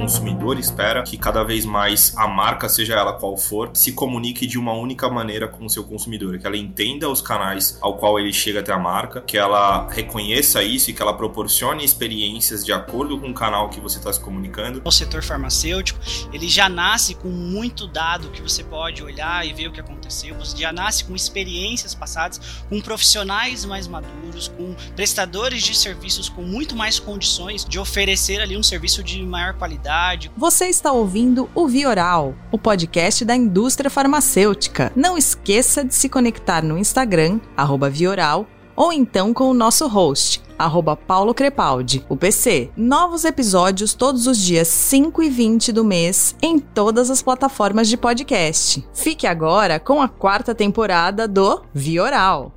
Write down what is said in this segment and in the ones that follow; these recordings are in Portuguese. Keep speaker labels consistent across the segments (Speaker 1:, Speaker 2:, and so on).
Speaker 1: consumidor espera que cada vez mais a marca, seja ela qual for, se comunique de uma única maneira com o seu consumidor, que ela entenda os canais ao qual ele chega até a marca, que ela reconheça isso e que ela proporcione experiências de acordo com o canal que você está se comunicando.
Speaker 2: O setor farmacêutico, ele já nasce com muito dado que você pode olhar e ver o que aconteceu, você já nasce com experiências passadas, com profissionais mais maduros, com prestadores de serviços com muito mais condições de oferecer ali um serviço de maior qualidade.
Speaker 3: Você está ouvindo o Vioral, o podcast da indústria farmacêutica. Não esqueça de se conectar no Instagram, Vioral, ou então com o nosso host, arroba Paulo Crepaldi, o PC. Novos episódios todos os dias 5 e 20 do mês em todas as plataformas de podcast. Fique agora com a quarta temporada do Vioral.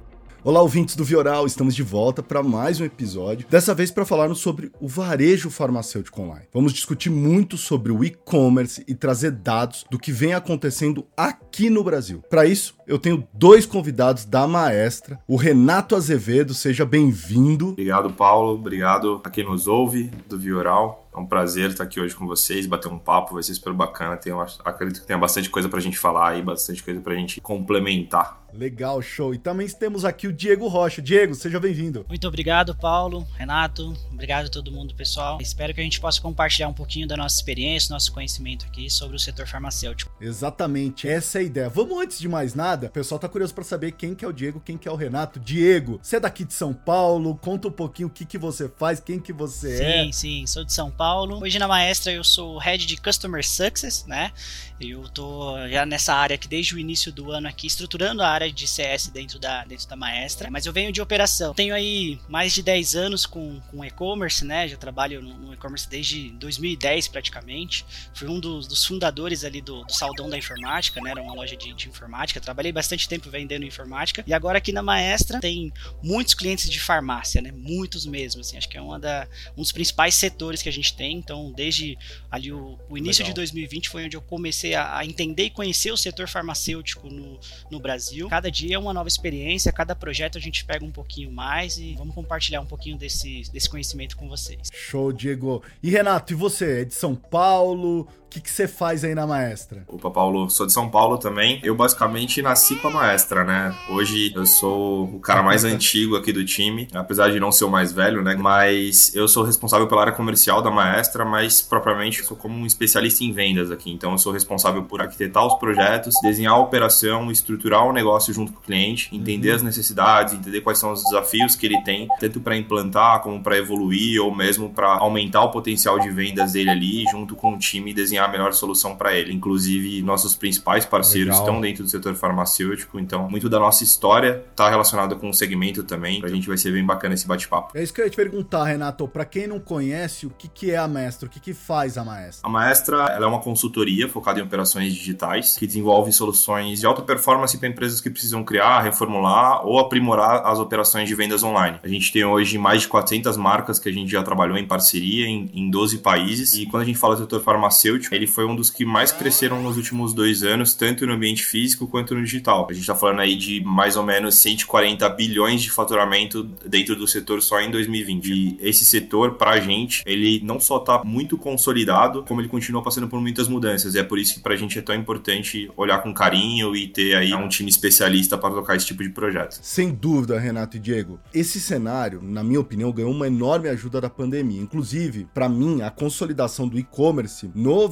Speaker 4: Olá, ouvintes do Vioral, estamos de volta para mais um episódio. Dessa vez para falarmos sobre o varejo farmacêutico online. Vamos discutir muito sobre o e-commerce e trazer dados do que vem acontecendo aqui no Brasil. Para isso, eu tenho dois convidados da Maestra, o Renato Azevedo, seja bem-vindo.
Speaker 1: Obrigado, Paulo. Obrigado a quem nos ouve do Vioral. É um prazer estar aqui hoje com vocês, bater um papo, vai ser super bacana. Tem, acredito que tem bastante coisa pra gente falar e bastante coisa pra gente complementar.
Speaker 4: Legal, show. E também temos aqui o Diego Rocha. Diego, seja bem-vindo.
Speaker 2: Muito obrigado, Paulo, Renato. Obrigado a todo mundo, pessoal. Espero que a gente possa compartilhar um pouquinho da nossa experiência, nosso conhecimento aqui sobre o setor farmacêutico.
Speaker 4: Exatamente, essa é a ideia. Vamos antes de mais nada, o pessoal tá curioso para saber quem que é o Diego, quem que é o Renato. Diego, você é daqui de São Paulo, conta um pouquinho o que que você faz, quem que você
Speaker 2: sim,
Speaker 4: é.
Speaker 2: Sim, sim, sou de São Paulo. Hoje na Maestra eu sou Head de Customer Success, né? Eu tô já nessa área aqui desde o início do ano aqui, estruturando a área de CS dentro da, dentro da Maestra, mas eu venho de operação. Tenho aí mais de 10 anos com, com e-commerce, né? Já trabalho no, e-commerce desde 2010 praticamente. Fui um dos, dos fundadores ali do, do, Saldão da Informática, né? Era uma loja de, de, informática. Trabalhei bastante tempo vendendo informática. E agora aqui na Maestra tem muitos clientes de farmácia, né? Muitos mesmo, assim. Acho que é uma da, um dos principais setores que a gente tem. Então, desde ali o, o início Legal. de 2020 foi onde eu comecei a, a, entender e conhecer o setor farmacêutico no, no Brasil. Cada dia é uma nova experiência, cada projeto a gente pega um pouquinho mais e vamos compartilhar um pouquinho desse, desse conhecimento com vocês.
Speaker 4: Show, Diego. E Renato, e você? É de São Paulo? Que, que você faz aí na Maestra?
Speaker 1: Opa, Paulo, sou de São Paulo também. Eu basicamente nasci com a Maestra, né? Hoje eu sou o cara mais antigo aqui do time, apesar de não ser o mais velho, né? Mas eu sou responsável pela área comercial da Maestra, mas propriamente sou como um especialista em vendas aqui. Então eu sou responsável por arquitetar os projetos, desenhar a operação, estruturar o negócio junto com o cliente, entender uhum. as necessidades, entender quais são os desafios que ele tem, tanto para implantar como para evoluir ou mesmo para aumentar o potencial de vendas dele ali, junto com o time desenhar a melhor solução para ele. Inclusive, nossos principais parceiros Legal. estão dentro do setor farmacêutico, então muito da nossa história está relacionada com o segmento também. A gente vai ser bem bacana esse bate-papo.
Speaker 4: É isso que eu ia te perguntar, Renato. Para quem não conhece, o que, que é a Maestra? O que, que faz a Maestra?
Speaker 1: A Maestra ela é uma consultoria focada em operações digitais que desenvolve soluções de alta performance para empresas que precisam criar, reformular ou aprimorar as operações de vendas online. A gente tem hoje mais de 400 marcas que a gente já trabalhou em parceria em, em 12 países. E quando a gente fala do setor farmacêutico, ele foi um dos que mais cresceram nos últimos dois anos, tanto no ambiente físico quanto no digital. A gente está falando aí de mais ou menos 140 bilhões de faturamento dentro do setor só em 2020. E esse setor, para a gente, ele não só está muito consolidado, como ele continua passando por muitas mudanças. E é por isso que para a gente é tão importante olhar com carinho e ter aí um time especialista para tocar esse tipo de projeto.
Speaker 4: Sem dúvida, Renato e Diego. Esse cenário, na minha opinião, ganhou uma enorme ajuda da pandemia. Inclusive, para mim, a consolidação do e-commerce no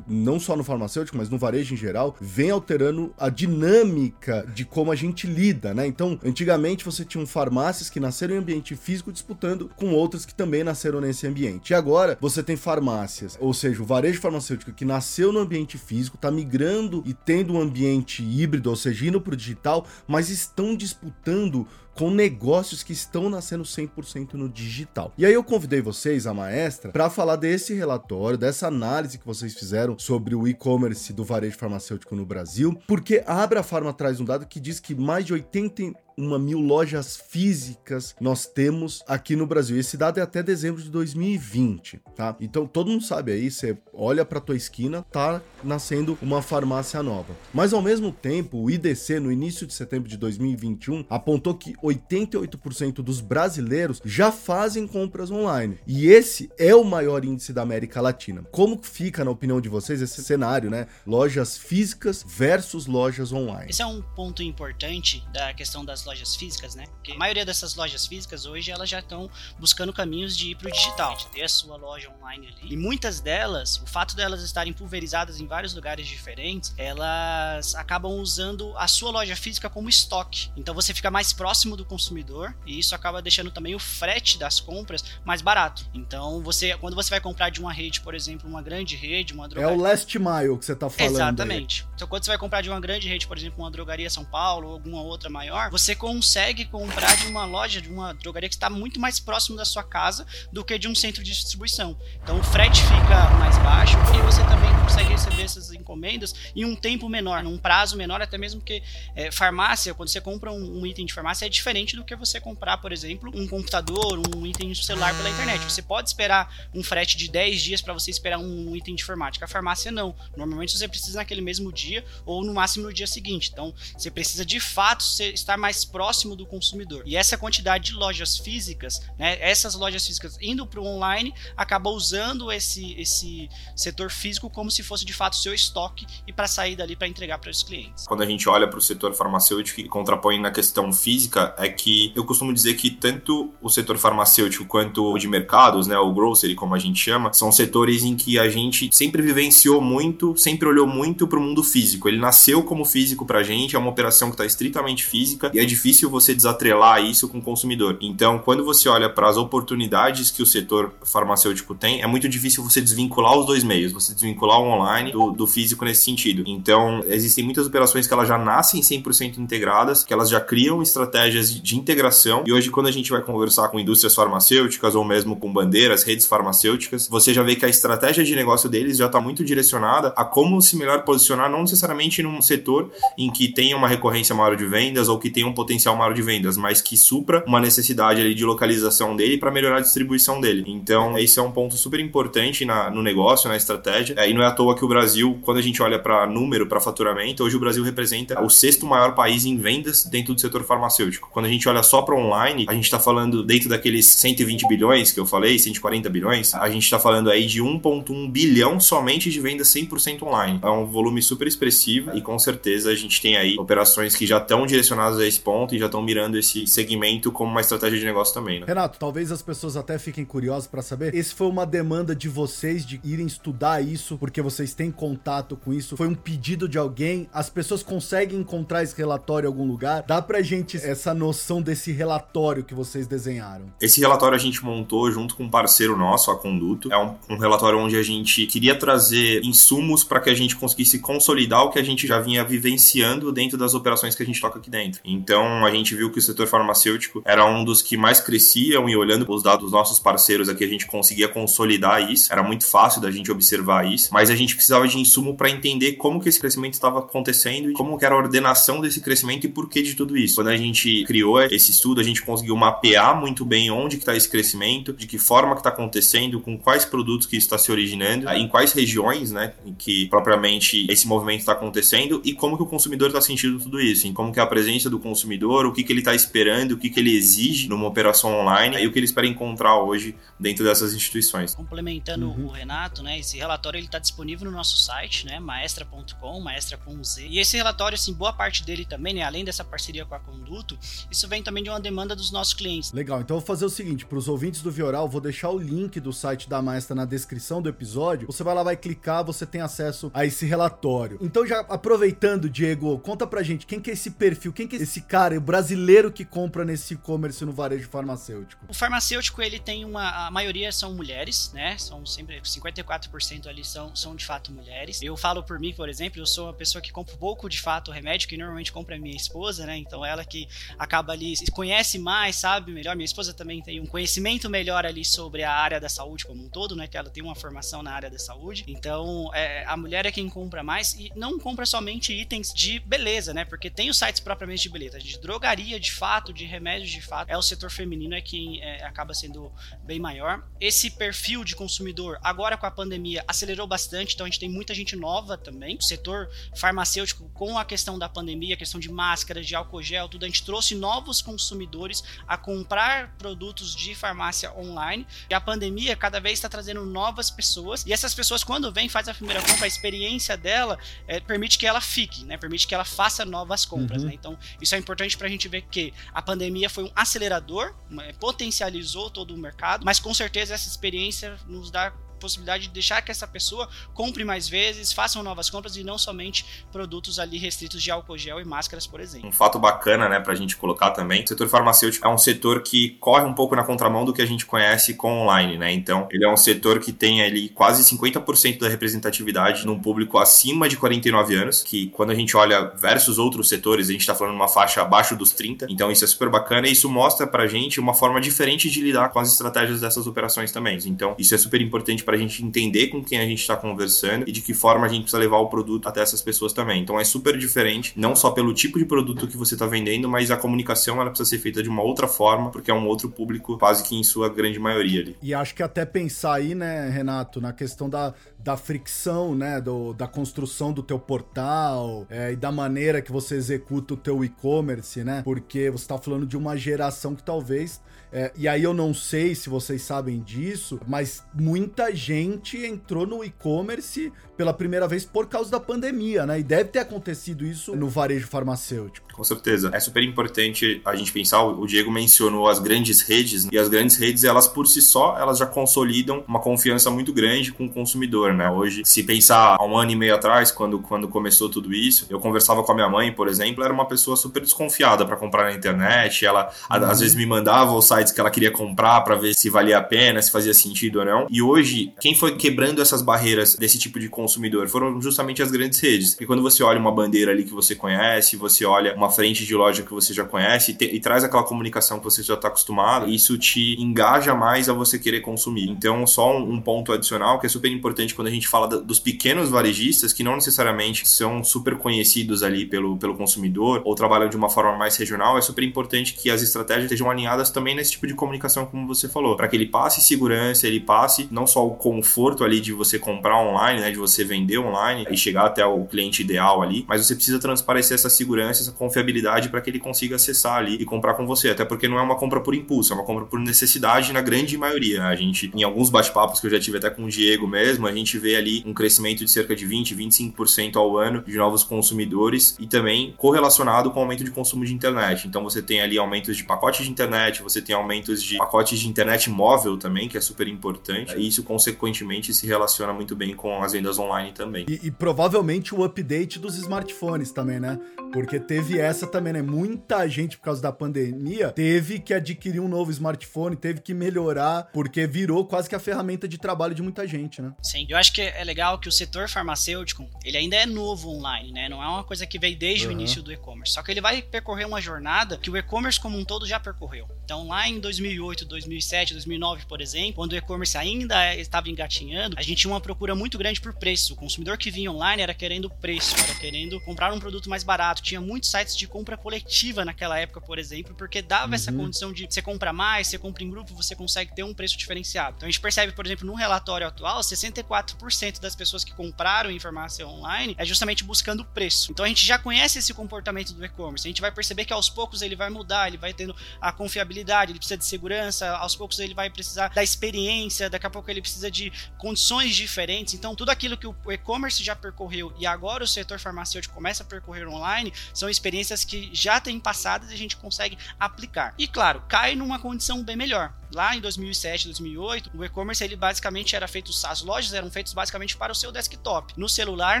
Speaker 4: não só no farmacêutico, mas no varejo em geral, vem alterando a dinâmica de como a gente lida, né? Então, antigamente você tinha farmácias que nasceram em ambiente físico disputando com outras que também nasceram nesse ambiente. E agora você tem farmácias, ou seja, o varejo farmacêutico que nasceu no ambiente físico, está migrando e tendo um ambiente híbrido, ou seja, indo para o digital, mas estão disputando com negócios que estão nascendo 100% no digital. E aí eu convidei vocês, a maestra, para falar desse relatório, dessa análise que vocês fizeram sobre o e-commerce do varejo farmacêutico no Brasil, porque a Abra Pharma traz um dado que diz que mais de 80 uma mil lojas físicas nós temos aqui no Brasil. Esse dado é até dezembro de 2020, tá? Então todo mundo sabe aí, você olha para tua esquina, tá nascendo uma farmácia nova. Mas ao mesmo tempo, o IDC no início de setembro de 2021 apontou que 88% dos brasileiros já fazem compras online. E esse é o maior índice da América Latina. Como fica na opinião de vocês esse cenário, né? Lojas físicas versus lojas online.
Speaker 2: Esse é um ponto importante da questão das lojas físicas, né? Porque a maioria dessas lojas físicas hoje elas já estão buscando caminhos de ir para o digital, de ter a sua loja online ali. E muitas delas, o fato delas estarem pulverizadas em vários lugares diferentes, elas acabam usando a sua loja física como estoque. Então você fica mais próximo do consumidor e isso acaba deixando também o frete das compras mais barato. Então você, quando você vai comprar de uma rede, por exemplo, uma grande rede, uma
Speaker 4: drogaria... É o last mile que você está falando.
Speaker 2: Exatamente. Aí. Então quando você vai comprar de uma grande rede, por exemplo, uma drogaria São Paulo ou alguma outra maior, você consegue comprar de uma loja, de uma drogaria que está muito mais próximo da sua casa do que de um centro de distribuição. Então o frete fica mais baixo e você também consegue receber essas encomendas em um tempo menor, num prazo menor, até mesmo que é, farmácia, quando você compra um, um, item de farmácia, é diferente do que você comprar, por exemplo, um computador, um item de celular pela internet. Você pode esperar um frete de 10 dias para você esperar um, um item de informática. A farmácia não. Normalmente você precisa naquele mesmo dia ou no máximo no dia seguinte. Então você precisa de fato estar mais próximo do consumidor. E essa quantidade de lojas físicas, né, essas lojas físicas indo para o online, acaba usando esse, esse setor físico como se fosse de fato seu estoque e para sair dali para entregar para os clientes.
Speaker 1: Quando a gente olha para o setor farmacêutico e contrapõe na questão física, é que eu costumo dizer que tanto o setor farmacêutico quanto o de mercados, né, o grocery como a gente chama, são setores em que a gente sempre vivenciou muito, sempre olhou muito para o mundo físico. Ele nasceu como físico para a gente, é uma operação que está estritamente física e é difícil você desatrelar isso com o consumidor. Então, quando você olha para as oportunidades que o setor farmacêutico tem, é muito difícil você desvincular os dois meios, você desvincular o online do, do físico nesse sentido. Então, existem muitas operações que elas já nascem 100% integradas, que elas já criam estratégias de integração. E hoje, quando a gente vai conversar com indústrias farmacêuticas ou mesmo com bandeiras, redes farmacêuticas, você já vê que a estratégia de negócio deles já está muito direcionada a como se melhor posicionar, não necessariamente num setor em que tenha uma recorrência maior de vendas ou que tenha um potencial maior de vendas, mas que supra uma necessidade ali de localização dele para melhorar a distribuição dele. Então, esse é um ponto super importante na, no negócio, na estratégia. É, e não é à toa que o Brasil, quando a gente olha para número, para faturamento, hoje o Brasil representa o sexto maior país em vendas dentro do setor farmacêutico. Quando a gente olha só para online, a gente está falando dentro daqueles 120 bilhões que eu falei, 140 bilhões, a gente está falando aí de 1,1 bilhão somente de vendas 100% online. É um volume super expressivo e com certeza a gente tem aí operações que já estão direcionadas a esse ponto e já estão mirando esse segmento como uma estratégia de negócio também. Né?
Speaker 4: Renato, talvez as pessoas até fiquem curiosas para saber, esse foi uma demanda de vocês de irem estudar isso porque vocês têm contato com isso? Foi um pedido de alguém? As pessoas conseguem encontrar esse relatório em algum lugar? Dá pra gente essa noção desse relatório que vocês desenharam?
Speaker 1: Esse relatório a gente montou junto com um parceiro nosso, a Conduto. É um, um relatório onde a gente queria trazer insumos para que a gente conseguisse consolidar o que a gente já vinha vivenciando dentro das operações que a gente toca aqui dentro. Então a gente viu que o setor farmacêutico era um dos que mais cresciam e olhando os dados dos nossos parceiros aqui a gente conseguia consolidar isso. Era muito fácil da gente observar isso, mas a gente precisava de insumo para entender como que esse crescimento estava acontecendo e como que era a ordenação desse crescimento e por que de tudo isso. Quando a gente criou esse estudo, a gente conseguiu mapear muito bem onde que está esse crescimento, de que forma que está acontecendo, com quais produtos que está se originando, em quais regiões, né, em que propriamente esse movimento está acontecendo e como que o consumidor está sentindo tudo isso, em como que a presença do consumidor, o que que ele está esperando, o que que ele exige numa operação online e o que ele espera encontrar hoje dentro dessas instituições.
Speaker 2: Complementando uhum. o Renato, né, esse relatório ele está disponível no nosso site, né, maestra.com, maestra com Z. E esse relatório, assim, boa parte dele também, né, além dessa parceria com a Conduto, isso vem também de uma demanda dos nossos clientes.
Speaker 4: Legal, então eu vou fazer o seguinte, para os ouvintes do Vioral, vou deixar o link do site da Maestra na descrição do episódio. Você vai lá, vai clicar, você tem acesso a esse relatório. Então já aproveitando, Diego, conta pra gente quem que é esse perfil, quem que é esse cara, o brasileiro que compra nesse e-commerce no varejo farmacêutico?
Speaker 2: O farmacêutico, ele tem uma, a maioria são mulheres, né, são sempre 54% ali são, são de fato mulheres. Eu falo por mim, por exemplo, eu sou uma pessoa que compra pouco de fato remédio, que normalmente compra minha esposa, né? Então ela que acaba ali, conhece mais, sabe melhor. Minha esposa também tem um conhecimento melhor ali sobre a área da saúde como um todo, né? Que ela tem uma formação na área da saúde. Então é, a mulher é quem compra mais e não compra somente itens de beleza, né? Porque tem os sites propriamente de beleza. De drogaria de fato, de remédios de fato, é o setor feminino é quem é, acaba sendo bem maior. Esse perfil de consumidor, agora com a pandemia, acelerou bastante, então a gente tem muita gente nova também. O setor farmacêutico, com a questão da pandemia, a questão de máscaras, de álcool gel, tudo, a gente trouxe novos consumidores a comprar produtos de farmácia online. E a pandemia cada vez está trazendo novas pessoas, e essas pessoas, quando vêm, faz a primeira compra, a experiência dela é, permite que ela fique, né? Permite que ela faça novas compras, uhum. né? Então, isso é importante para a gente ver que a pandemia foi um acelerador, potencializou todo o mercado, mas com certeza essa experiência nos dá possibilidade de deixar que essa pessoa compre mais vezes, façam novas compras e não somente produtos ali restritos de álcool gel e máscaras, por exemplo.
Speaker 1: Um fato bacana, né, pra gente colocar também, o setor farmacêutico é um setor que corre um pouco na contramão do que a gente conhece com online, né? Então, ele é um setor que tem ali quase 50% da representatividade num público acima de 49 anos, que quando a gente olha versus outros setores, a gente tá falando uma faixa abaixo dos 30. Então, isso é super bacana e isso mostra pra gente uma forma diferente de lidar com as estratégias dessas operações também. Então, isso é super importante para a gente entender com quem a gente está conversando e de que forma a gente precisa levar o produto até essas pessoas também. Então é super diferente, não só pelo tipo de produto que você está vendendo, mas a comunicação ela precisa ser feita de uma outra forma, porque é um outro público, quase que em sua grande maioria ali.
Speaker 4: E acho que até pensar aí, né, Renato, na questão da, da fricção, né, do, da construção do teu portal é, e da maneira que você executa o teu e-commerce, né, porque você está falando de uma geração que talvez é, e aí eu não sei se vocês sabem disso, mas muita gente entrou no e-commerce pela primeira vez por causa da pandemia, né? E deve ter acontecido isso no varejo farmacêutico.
Speaker 1: Com certeza. É super importante a gente pensar, o Diego mencionou as grandes redes, né? e as grandes redes, elas por si só, elas já consolidam uma confiança muito grande com o consumidor, né? Hoje, se pensar há um ano e meio atrás, quando, quando começou tudo isso, eu conversava com a minha mãe, por exemplo, era uma pessoa super desconfiada para comprar na internet, ela uhum. às vezes me mandava os sites que ela queria comprar para ver se valia a pena, se fazia sentido ou não. E hoje, quem foi quebrando essas barreiras desse tipo de consumidor foram justamente as grandes redes. E quando você olha uma bandeira ali que você conhece, você olha uma frente de loja que você já conhece e, te, e traz aquela comunicação que você já está acostumado, isso te engaja mais a você querer consumir. Então, só um, um ponto adicional que é super importante quando a gente fala da, dos pequenos varejistas, que não necessariamente são super conhecidos ali pelo, pelo consumidor ou trabalham de uma forma mais regional, é super importante que as estratégias estejam alinhadas também nesse tipo de comunicação, como você falou, para que ele passe segurança, ele passe não só o conforto ali de você comprar online, né, de você vender online e chegar até o cliente ideal ali, mas você precisa transparecer essa segurança, essa confiabilidade para que ele consiga acessar ali e comprar com você, até porque não é uma compra por impulso, é uma compra por necessidade na grande maioria. A gente, em alguns bate-papos que eu já tive até com o Diego mesmo, a gente vê ali um crescimento de cerca de 20, 25% ao ano de novos consumidores e também correlacionado com o aumento de consumo de internet. Então você tem ali aumentos de pacote de internet, você tem aumentos de pacotes de internet móvel também, que é super importante. E isso, consequentemente, se relaciona muito bem com as vendas online também.
Speaker 4: E, e provavelmente o update dos smartphones também, né? Porque teve essa também, né? Muita gente, por causa da pandemia, teve que adquirir um novo smartphone, teve que melhorar, porque virou quase que a ferramenta de trabalho de muita gente, né?
Speaker 2: Sim, eu acho que é legal que o setor farmacêutico, ele ainda é novo online, né? Não é uma coisa que veio desde uhum. o início do e-commerce. Só que ele vai percorrer uma jornada que o e-commerce como um todo já percorreu. Então, lá em 2008, 2007, 2009, por exemplo, quando o e-commerce ainda estava engatinhando, a gente tinha uma procura muito grande por preço. O consumidor que vinha online era querendo preço, era querendo comprar um produto mais barato. Tinha muitos sites de compra coletiva naquela época, por exemplo, porque dava uhum. essa condição de você compra mais, você compra em grupo, você consegue ter um preço diferenciado. Então, a gente percebe, por exemplo, no relatório atual, 64% das pessoas que compraram em farmácia online é justamente buscando preço. Então, a gente já conhece esse comportamento do e-commerce. A gente vai perceber que aos poucos ele vai mudar, ele vai tendo a confiabilidade, ele precisa de segurança, aos poucos ele vai precisar da experiência, daqui a pouco ele precisa de condições diferentes. Então, tudo aquilo que o e-commerce já percorreu e agora o setor farmacêutico começa a percorrer online são experiências que já têm passadas e a gente consegue aplicar. E claro, cai numa condição bem melhor lá em 2007, 2008, o e-commerce ele basicamente era feito, as lojas eram feitas basicamente para o seu desktop. No celular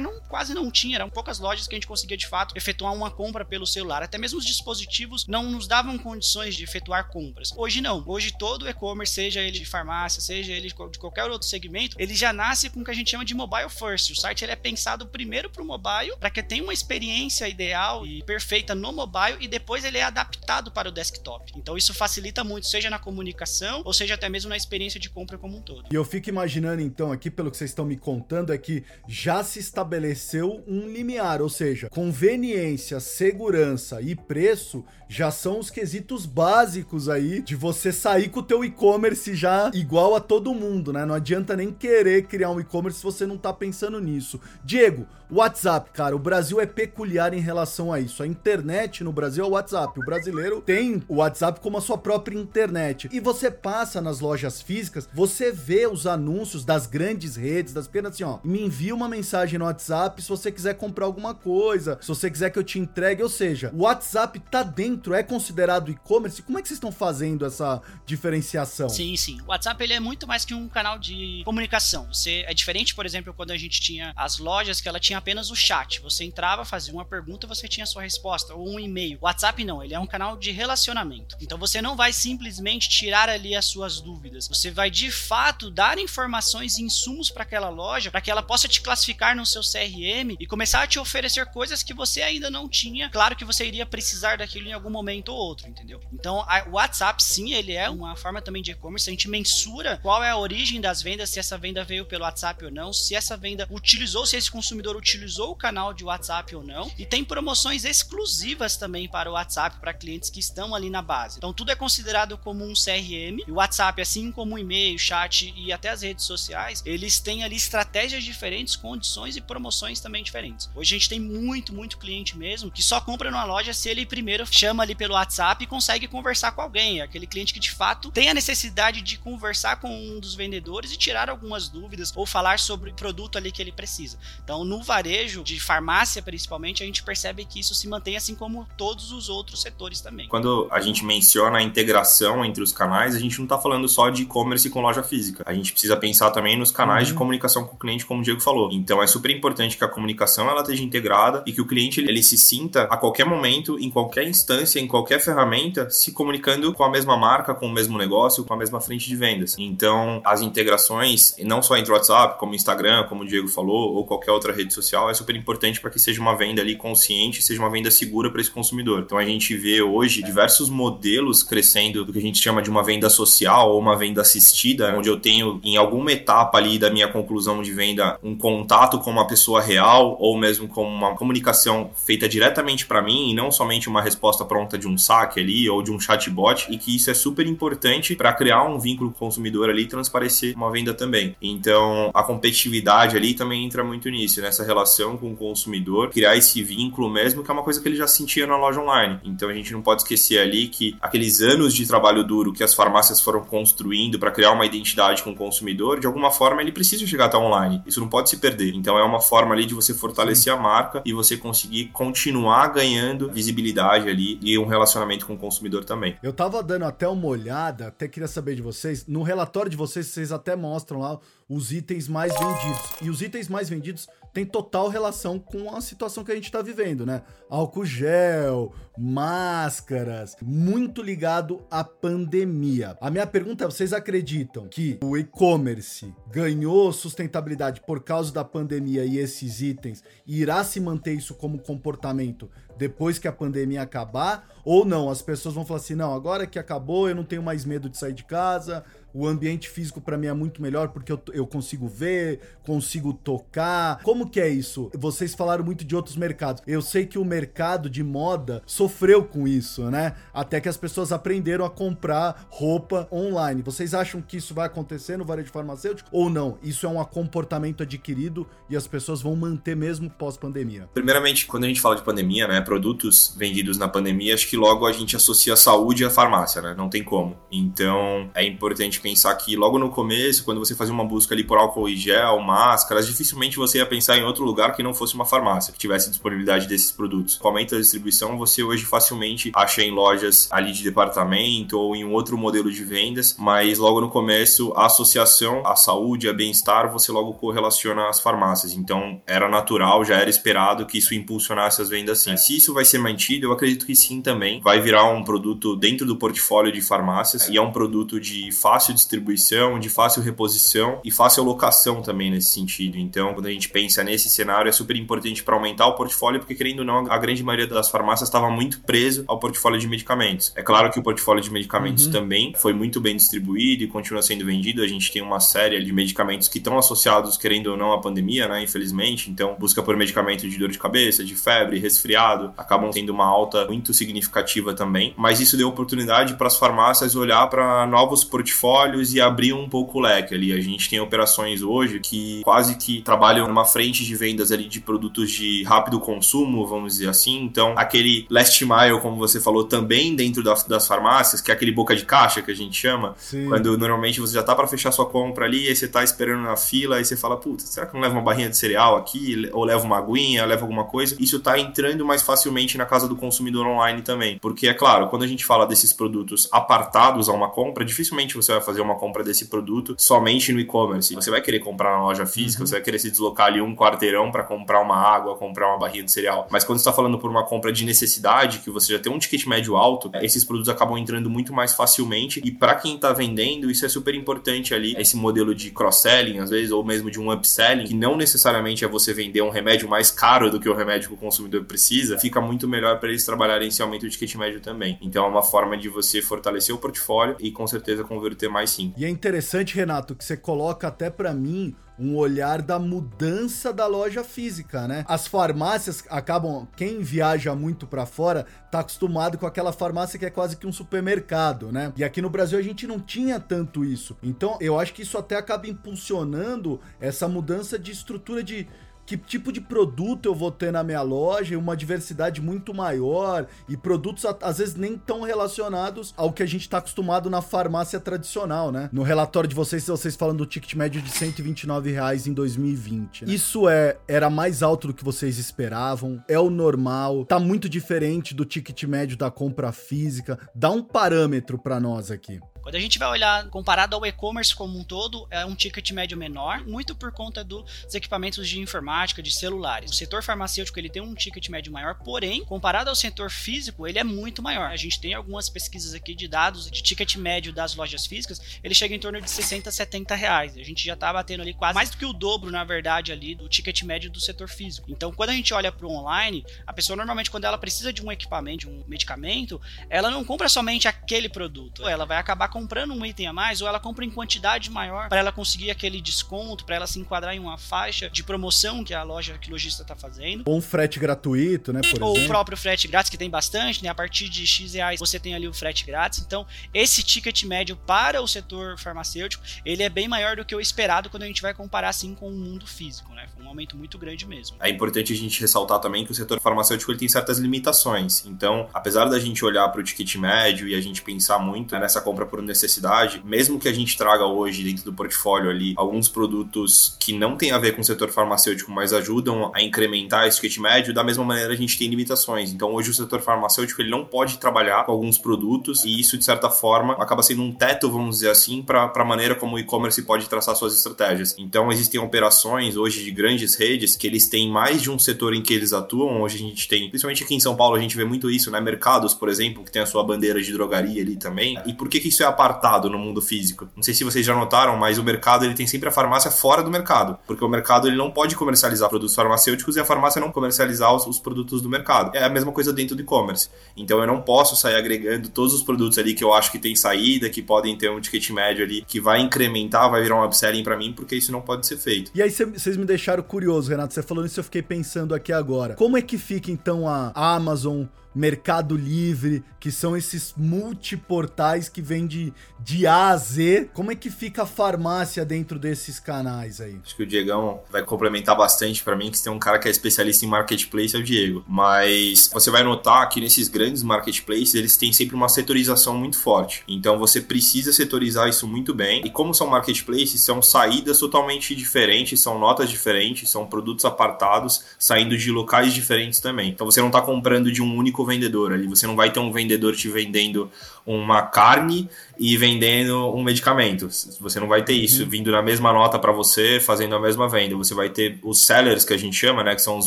Speaker 2: não, quase não tinha, eram poucas lojas que a gente conseguia de fato efetuar uma compra pelo celular. Até mesmo os dispositivos não nos davam condições de efetuar compras. Hoje não. Hoje todo e-commerce, seja ele de farmácia, seja ele de qualquer outro segmento, ele já nasce com o que a gente chama de mobile first. O site ele é pensado primeiro para o mobile, para que tenha uma experiência ideal e perfeita no mobile e depois ele é adaptado para o desktop. Então isso facilita muito, seja na comunicação ou seja, até mesmo na experiência de compra como um todo.
Speaker 4: E eu fico imaginando então aqui, pelo que vocês estão me contando, é que já se estabeleceu um limiar, ou seja, conveniência, segurança e preço já são os quesitos básicos aí de você sair com o teu e-commerce já igual a todo mundo, né? Não adianta nem querer criar um e-commerce se você não tá pensando nisso. Diego, WhatsApp, cara, o Brasil é peculiar em relação a isso. A internet no Brasil é o WhatsApp. O brasileiro tem o WhatsApp como a sua própria internet. E você passa nas lojas físicas, você vê os anúncios das grandes redes, das pequenas assim, ó, me envia uma mensagem no WhatsApp se você quiser comprar alguma coisa, se você quiser que eu te entregue, ou seja, o WhatsApp tá dentro, é considerado e-commerce. Como é que vocês estão fazendo essa diferenciação?
Speaker 2: Sim, sim. O WhatsApp ele é muito mais que um canal de comunicação. Você é diferente, por exemplo, quando a gente tinha as lojas que ela tinha apenas o chat. Você entrava, fazia uma pergunta, você tinha a sua resposta ou um e-mail. WhatsApp não, ele é um canal de relacionamento. Então você não vai simplesmente tirar ali as suas dúvidas. Você vai de fato dar informações e insumos para aquela loja para que ela possa te classificar no seu CRM e começar a te oferecer coisas que você ainda não tinha. Claro que você iria precisar daquilo em algum momento ou outro, entendeu? Então, o WhatsApp sim, ele é uma forma também de e-commerce. A gente mensura qual é a origem das vendas, se essa venda veio pelo WhatsApp ou não, se essa venda utilizou, se esse consumidor utilizou o canal de WhatsApp ou não. E tem promoções exclusivas também para o WhatsApp para clientes que estão ali na base. Então, tudo é considerado como um CRM. E o WhatsApp, assim como o e-mail, chat e até as redes sociais, eles têm ali estratégias diferentes, condições e promoções também diferentes. Hoje a gente tem muito, muito cliente mesmo que só compra numa loja se ele primeiro chama ali pelo WhatsApp e consegue conversar com alguém. É aquele cliente que de fato tem a necessidade de conversar com um dos vendedores e tirar algumas dúvidas ou falar sobre o produto ali que ele precisa. Então, no de farmácia principalmente, a gente percebe que isso se mantém assim como todos os outros setores também.
Speaker 1: Quando a gente menciona a integração entre os canais, a gente não está falando só de e-commerce com loja física. A gente precisa pensar também nos canais uhum. de comunicação com o cliente, como o Diego falou. Então, é super importante que a comunicação ela esteja integrada e que o cliente ele se sinta a qualquer momento, em qualquer instância, em qualquer ferramenta, se comunicando com a mesma marca, com o mesmo negócio, com a mesma frente de vendas. Então, as integrações, não só entre o WhatsApp, como Instagram, como o Diego falou, ou qualquer outra rede social, é super importante para que seja uma venda ali consciente, seja uma venda segura para esse consumidor. Então, a gente vê hoje diversos modelos crescendo do que a gente chama de uma venda social ou uma venda assistida, onde eu tenho em alguma etapa ali da minha conclusão de venda um contato com uma pessoa real ou mesmo com uma comunicação feita diretamente para mim e não somente uma resposta pronta de um saque ali ou de um chatbot e que isso é super importante para criar um vínculo consumidor ali e transparecer uma venda também. Então, a competitividade ali também entra muito nisso, nessa relação com o consumidor, criar esse vínculo mesmo, que é uma coisa que ele já sentia na loja online. Então, a gente não pode esquecer ali que aqueles anos de trabalho duro que as farmácias foram construindo para criar uma identidade com o consumidor, de alguma forma ele precisa chegar até online. Isso não pode se perder. Então, é uma forma ali de você fortalecer a marca e você conseguir continuar ganhando visibilidade ali e um relacionamento com o consumidor também.
Speaker 4: Eu tava dando até uma olhada, até queria saber de vocês, no relatório de vocês, vocês até mostram lá os itens mais vendidos. E os itens mais vendidos têm total relação com a situação que a gente está vivendo, né? Álcool gel, máscaras, muito ligado à pandemia. A minha pergunta é: vocês acreditam que o e-commerce ganhou sustentabilidade por causa da pandemia e esses itens irá se manter isso como comportamento depois que a pandemia acabar? Ou não? As pessoas vão falar assim: não, agora que acabou, eu não tenho mais medo de sair de casa, o ambiente físico para mim é muito melhor porque eu, eu consigo ver, consigo tocar. Como que é isso? Vocês falaram muito de outros mercados. Eu sei que o mercado de moda sofreu com isso, né? Até que as pessoas aprenderam a comprar roupa online. Vocês acham que isso vai acontecer no varejo farmacêutico ou não? Isso é um comportamento adquirido e as pessoas vão manter mesmo pós-pandemia?
Speaker 1: Primeiramente, quando a gente fala de pandemia, né, produtos vendidos na pandemia, acho que logo a gente associa saúde à farmácia, né? Não tem como. Então, é importante pensar que logo no começo, quando você fazia uma busca ali por álcool e gel, máscaras, dificilmente você ia pensar em outro lugar que não fosse uma farmácia, que tivesse disponibilidade desses produtos. Com aumento da distribuição, você hoje facilmente acha em lojas ali de departamento ou em outro modelo de vendas, mas logo no começo, a associação à saúde, a bem-estar, você logo correlaciona às farmácias. Então, era natural, já era esperado que isso impulsionasse as vendas sim. Se isso vai ser mantido, eu acredito que sim também. Vai virar um produto dentro do portfólio de farmácias e é um produto de fácil fácil distribuição, de fácil reposição e fácil alocação também nesse sentido. Então, quando a gente pensa nesse cenário, é super importante para aumentar o portfólio, porque querendo ou não, a grande maioria das farmácias estava muito preso ao portfólio de medicamentos. É claro que o portfólio de medicamentos uhum. também foi muito bem distribuído e continua sendo vendido. A gente tem uma série de medicamentos que estão associados, querendo ou não, à pandemia, né? Infelizmente. Então, busca por medicamento de dor de cabeça, de febre, resfriado, acabam tendo uma alta muito significativa também. Mas isso deu oportunidade para as farmácias olhar para novos portfólios e abrir um pouco o leque ali. A gente tem operações hoje que quase que trabalham numa frente de vendas ali de produtos de rápido consumo, vamos dizer assim. Então, aquele last mile, como você falou, também dentro das, das farmácias, que é aquele boca de caixa que a gente chama, Sim. quando normalmente você já tá para fechar sua compra ali, aí você tá esperando na fila, aí você fala, puta, será que não leva uma barrinha de cereal aqui? Ou leva uma aguinha, leva alguma coisa? Isso tá entrando mais facilmente na casa do consumidor online também. Porque, é claro, quando a gente fala desses produtos apartados a uma compra, dificilmente você vai fazer uma compra desse produto somente no e-commerce. Você vai querer comprar na loja física, uhum. você vai querer se deslocar ali um quarteirão para comprar uma água, comprar uma barrinha de cereal. Mas quando você está falando por uma compra de necessidade, que você já tem um ticket médio alto, esses produtos acabam entrando muito mais facilmente. E para quem está vendendo, isso é super importante ali. Esse modelo de cross-selling, às vezes, ou mesmo de um upselling, que não necessariamente é você vender um remédio mais caro do que o remédio que o consumidor precisa, fica muito melhor para eles trabalharem esse aumento de ticket médio também. Então é uma forma de você fortalecer o portfólio e com certeza converter mais sim.
Speaker 4: E é interessante, Renato, que você coloca até para mim um olhar da mudança da loja física, né? As farmácias acabam, quem viaja muito para fora, tá acostumado com aquela farmácia que é quase que um supermercado, né? E aqui no Brasil a gente não tinha tanto isso. Então, eu acho que isso até acaba impulsionando essa mudança de estrutura de que tipo de produto eu vou ter na minha loja, uma diversidade muito maior e produtos às vezes nem tão relacionados ao que a gente está acostumado na farmácia tradicional, né? No relatório de vocês, vocês falam do ticket médio de 129 reais em 2020. Né? Isso é era mais alto do que vocês esperavam? É o normal? Tá muito diferente do ticket médio da compra física? Dá um parâmetro para nós aqui.
Speaker 2: Quando a gente vai olhar comparado ao e-commerce como um todo, é um ticket médio menor, muito por conta dos equipamentos de informática, de celulares. O setor farmacêutico ele tem um ticket médio maior, porém, comparado ao setor físico, ele é muito maior. A gente tem algumas pesquisas aqui de dados de ticket médio das lojas físicas, ele chega em torno de 60, 70 reais. A gente já tá batendo ali quase mais do que o dobro, na verdade, ali do ticket médio do setor físico. Então, quando a gente olha para o online, a pessoa normalmente quando ela precisa de um equipamento, de um medicamento, ela não compra somente aquele produto, ela vai acabar comprando um item a mais ou ela compra em quantidade maior para ela conseguir aquele desconto, para ela se enquadrar em uma faixa de promoção que a loja, que o lojista está fazendo.
Speaker 4: Ou um frete gratuito, né?
Speaker 2: ou exemplo. o próprio frete grátis, que tem bastante, né? A partir de X reais você tem ali o frete grátis. Então, esse ticket médio para o setor farmacêutico, ele é bem maior do que o esperado quando a gente vai comparar assim com o mundo físico, né? Foi um aumento muito grande mesmo.
Speaker 1: É importante a gente ressaltar também que o setor farmacêutico ele tem certas limitações. Então, apesar da gente olhar para o ticket médio e a gente pensar muito nessa compra por necessidade, mesmo que a gente traga hoje dentro do portfólio ali alguns produtos que não tem a ver com o setor farmacêutico, mas ajudam a incrementar esse ticket médio, da mesma maneira a gente tem limitações. Então hoje o setor farmacêutico ele não pode trabalhar com alguns produtos e isso de certa forma acaba sendo um teto, vamos dizer assim, para a maneira como o e-commerce pode traçar suas estratégias. Então existem operações hoje de grandes redes que eles têm mais de um setor em que eles atuam. Hoje a gente tem, principalmente aqui em São Paulo, a gente vê muito isso, né? Mercados, por exemplo, que tem a sua bandeira de drogaria ali também. E por que, que isso é apartado no mundo físico. Não sei se vocês já notaram, mas o mercado ele tem sempre a farmácia fora do mercado, porque o mercado ele não pode comercializar produtos farmacêuticos e a farmácia não comercializar os, os produtos do mercado. É a mesma coisa dentro do e-commerce. Então eu não posso sair agregando todos os produtos ali que eu acho que tem saída, que podem ter um ticket médio ali, que vai incrementar, vai virar um upselling para mim, porque isso não pode ser feito.
Speaker 4: E aí vocês me deixaram curioso, Renato. Você falou isso, eu fiquei pensando aqui agora. Como é que fica então a Amazon, Mercado Livre, que são esses multiportais que vêm de, de A a Z. Como é que fica a farmácia dentro desses canais aí?
Speaker 1: Acho que o Diegão vai complementar bastante para mim, que tem um cara que é especialista em marketplace, é o Diego. Mas você vai notar que nesses grandes marketplaces, eles têm sempre uma setorização muito forte. Então você precisa setorizar isso muito bem. E como são marketplaces, são saídas totalmente diferentes, são notas diferentes, são produtos apartados, saindo de locais diferentes também. Então você não está comprando de um único vendedor ali. Você não vai ter um vendedor te vendendo uma carne e vendendo um medicamento. Você não vai ter isso uhum. vindo na mesma nota para você, fazendo a mesma venda. Você vai ter os sellers que a gente chama, né, que são os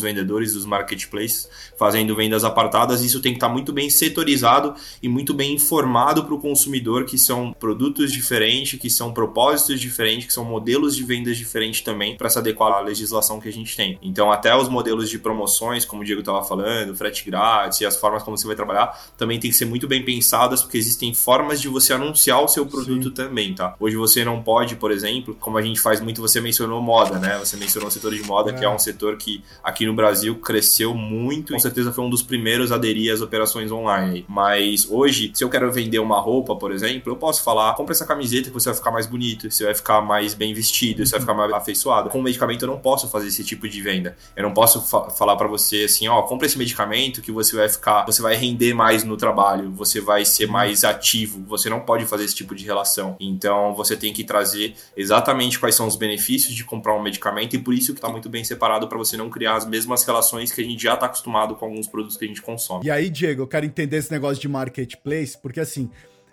Speaker 1: vendedores dos marketplaces, fazendo vendas apartadas. Isso tem que estar tá muito bem setorizado e muito bem informado para o consumidor que são produtos diferentes, que são propósitos diferentes, que são modelos de vendas diferentes também para se adequar à legislação que a gente tem. Então, até os modelos de promoções, como o Diego estava falando, frete grátis e as formas como você vai trabalhar, também tem que ser muito bem pensadas, porque existem formas de você anunciar o seu produto Sim. também, tá? Hoje você não pode, por exemplo, como a gente faz muito, você mencionou moda, né? Você mencionou o setor de moda, é. que é um setor que aqui no Brasil cresceu muito, com certeza foi um dos primeiros a aderir às operações online. Mas hoje, se eu quero vender uma roupa, por exemplo, eu posso falar, compra essa camiseta que você vai ficar mais bonito, você vai ficar mais bem vestido, você vai ficar mais afeiçoado. Com medicamento eu não posso fazer esse tipo de venda. Eu não posso fa falar para você assim, ó, compra esse medicamento que você vai ficar, você vai render mais no trabalho, você vai ser mais ativo. Você não pode fazer esse tipo de relação. Então você tem que trazer exatamente quais são os benefícios de comprar um medicamento e por isso que está muito bem separado para você não criar as mesmas relações que a gente já está acostumado com alguns produtos que a gente consome.
Speaker 4: E aí, Diego, eu quero entender esse negócio de marketplace, porque assim,